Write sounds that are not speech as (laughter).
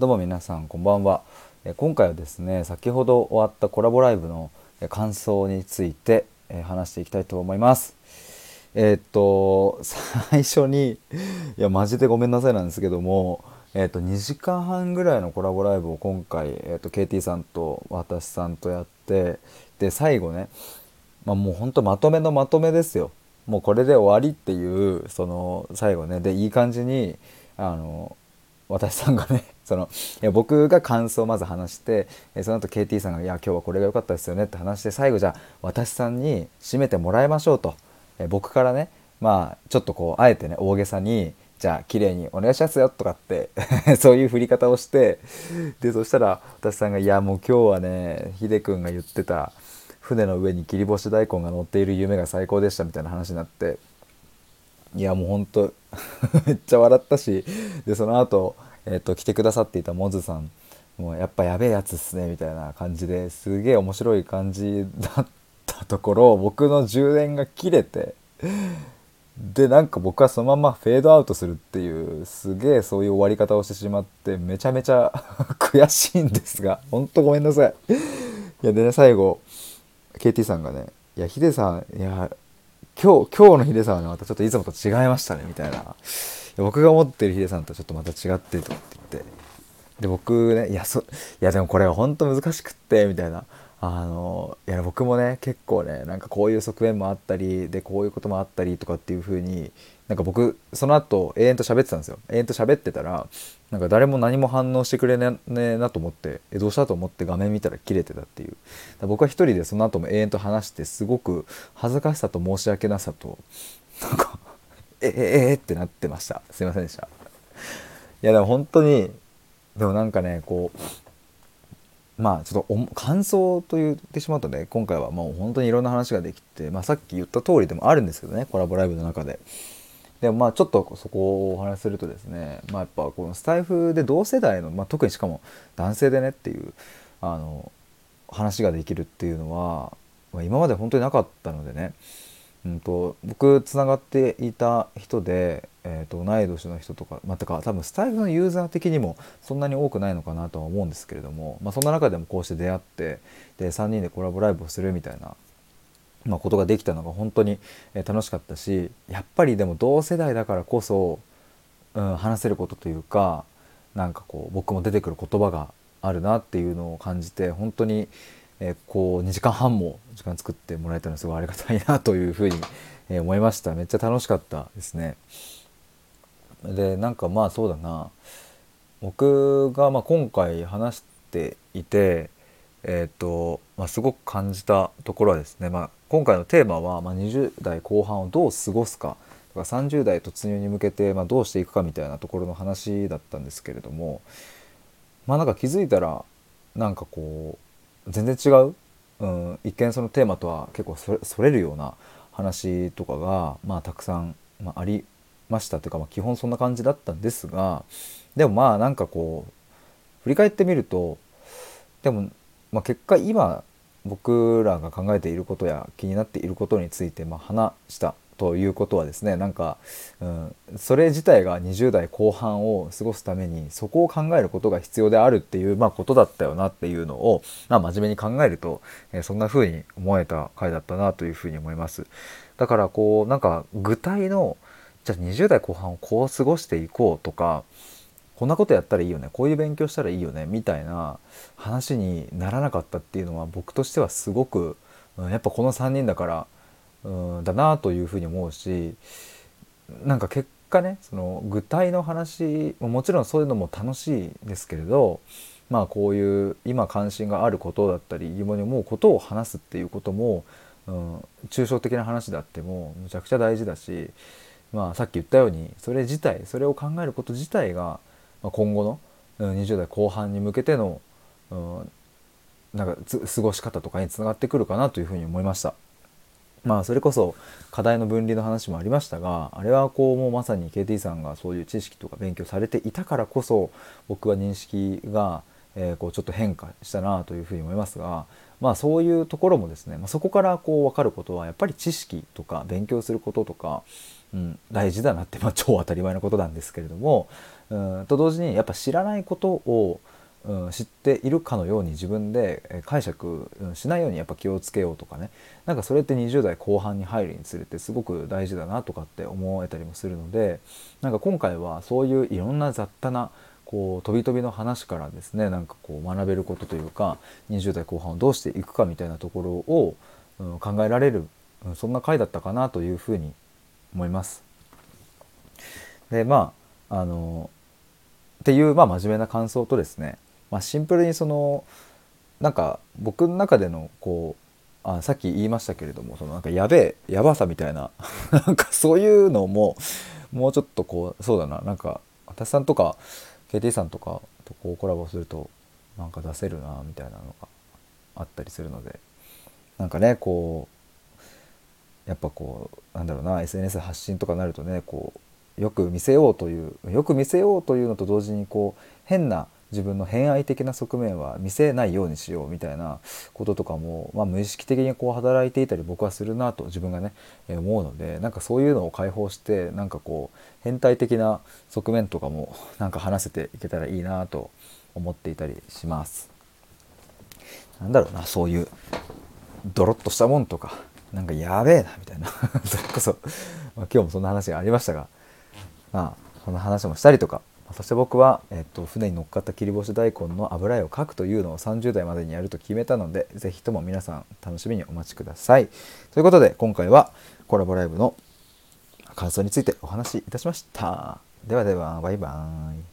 どうも皆さんこんばんは。今回はですね先ほど終わったコラボライブの感想について話していきたいと思います。えーっと最初にいやマジでごめんなさいなんですけどもえーっと2時間半ぐらいのコラボライブを今回、えーっと KT さんと私さんとやってで最後ねまあ、もうほんとまとめのまとめですよ。もうこれで終わりっていうその最後ね。でいい感じにあの私さんがねそのいや僕が感想をまず話してえその後 KT さんが「いや今日はこれが良かったですよね」って話して最後じゃあ私さんに締めてもらいましょうと。え僕からねまあちょっとこうあえてね大げさに「じゃあ綺麗にお願いしますよ」とかって (laughs) そういう振り方をしてでそしたら私さんが「いやもう今日はねひでくんが言ってた船の上に切り干し大根が乗っている夢が最高でした」みたいな話になっていやもうほんとめっちゃ笑ったしでその後、えっと来てくださっていたモズさんもうやっぱやべえやつっすねみたいな感じですげえ面白い感じだったところ僕の充電が切れてでなんか僕はそのままフェードアウトするっていうすげえそういう終わり方をしてしまってめちゃめちゃ (laughs) 悔しいんですがほんとごめんなさい。いやでね最後 KT さんがね「いやヒデさんいや今日今日のヒデさんはねまたちょっといつもと違いましたね」みたいな「で僕が思ってるヒデさんとちょっとまた違って」とかって言って。で僕ね「いやそいやでもこれは本当難しくって」みたいな。あのいや僕もね結構ねなんかこういう側面もあったりでこういうこともあったりとかっていう風になんか僕その後永遠と喋ってたんですよ。永遠と喋ってたらなんか誰も何も反応してくれねえなと思ってえどうしたと思って画面見たら切れてたっていう。僕は一人でその後も永遠と話してすごく恥ずかしさと申し訳なさとなんかええええってなってましたすいませんでしたいやでも本当にでもなんかねこうまあちょっと感想と言ってしまうとね今回はもう本当にいろんな話ができて、まあ、さっき言った通りでもあるんですけどねコラボライブの中で。でもまあちょっとそこをお話しするとですね、まあ、やっぱこのスタイフで同世代の、まあ、特にしかも男性でねっていうあの話ができるっていうのは、まあ、今まで本当になかったのでね、うんと、僕つながっていた人で、えー、と同い年の人とかまあ、てか多分スタイフのユーザー的にもそんなに多くないのかなとは思うんですけれども、まあ、そんな中でもこうして出会ってで3人でコラボライブをするみたいなまあ、ことができたのが本当に楽しかったしやっぱりでも同世代だからこそ、うん、話せることというかなんかこう僕も出てくる言葉があるなっていうのを感じて本当に、え、こう2時間半も時間作ってもらえたのすごいありがたいなというふうに、え、思いました。めっちゃ楽しかったですね。でなんかまあそうだな。僕がま今回話していてえーとまあ、すごく感じたところはですね、まあ、今回のテーマは、ま、20代後半をどう過ごすか。とか30代突入に向けて、ま、どうしていくかみたいなところの話だったんですけれどもまあなんか気づいたらなんかこう全然違う、うん、一見そのテーマとは結構それるような話とかが、まあ、たくさん、まあ、ありましたというか、まあ、基本そんな感じだったんですがでもまあなんかこう振り返ってみるとでもまあ、結果今僕らが考えていることや気になっていることについてま話したということはですねなんか、うん、それ自体が20代後半を過ごすためにそこを考えることが必要であるっていう、まあ、ことだったよなっていうのを、まあ、真面目に考えると、えー、そんな風に思えた回だったなというふうに思います。だからこうなんか具体のじゃあ20代後半をこう過ごしていこうとかこんなことやったらいいよねこういう勉強したらいいよねみたいな話にならなかったっていうのは僕としてはすごく、うん、やっぱこの3人だから、うん、だなというふうに思うしなんか結果ねその具体の話もちろんそういうのも楽しいですけれどまあこういう今関心があることだったり疑問に思うことを話すっていうことも、うん、抽象的な話であってもむちゃくちゃ大事だし、まあ、さっき言ったようにそれ自体それを考えること自体が今後の20代後半に向けての、うん、なんか過ごし方とかにつながってくるかなというふうに思いました。まあそれこそ課題の分離の話もありましたがあれはこうもうまさに KT さんがそういう知識とか勉強されていたからこそ僕は認識が、え、こうちょっと変化したなというふうに思いますがまあそういうところもですね、まあ、そこからこう分かることはやっぱり知識とか勉強することとか、うん、大事だなって、まあ、超当たり前のことなんですけれどもうんと同時にやっぱ知らないことをうん、知っているかのように自分で解釈しないようにやっぱ気をつけようとかねなんかそれって20代後半に入るにつれてすごく大事だなとかって思えたりもするのでなんか今回はそういういろんな雑多なこう飛び飛びの話からですねなんかこう学べることというか20代後半をどうしていくかみたいなところを、うん、考えられる、うん、そんな回だったかなというふうに思います。でまああのっていう、まあ、真面目な感想とですねまあ、シンプルにそのなんか僕の中でのこうあさっき言いましたけれどもそのなんかやべえやばさみたいな (laughs) なんかそういうのももうちょっとこうそうだななんか私さんとか KT さんとかとこうコラボするとなんか出せるなみたいなのがあったりするのでなんかねこうやっぱこうなんだろうな SNS 発信とかになるとねこうよく見せようというよく見せようというのと同時にこう変な自分の偏愛的な側面は見せないようにしようみたいなこととかも、まあ、無意識的にこう働いていたり僕はするなと自分がね、え思うのでなんかそういうのを解放してなんかこう変態的な側面とかもなんか話せていけたらいいなと思っていたりします。なんだろうなそういうドロッとしたもんとかなんかやべえなみたいな (laughs) それこそ、まあ、今日もそんな話がありましたがまあそんな話もしたりとかそして僕は、えっと、船に乗っかった切り干し大根の油絵を描くというのを30代までにやると決めたので是非とも皆さん楽しみにお待ちください。ということで今回はコラボライブの感想についてお話しいたしました。ではではバイバーイ。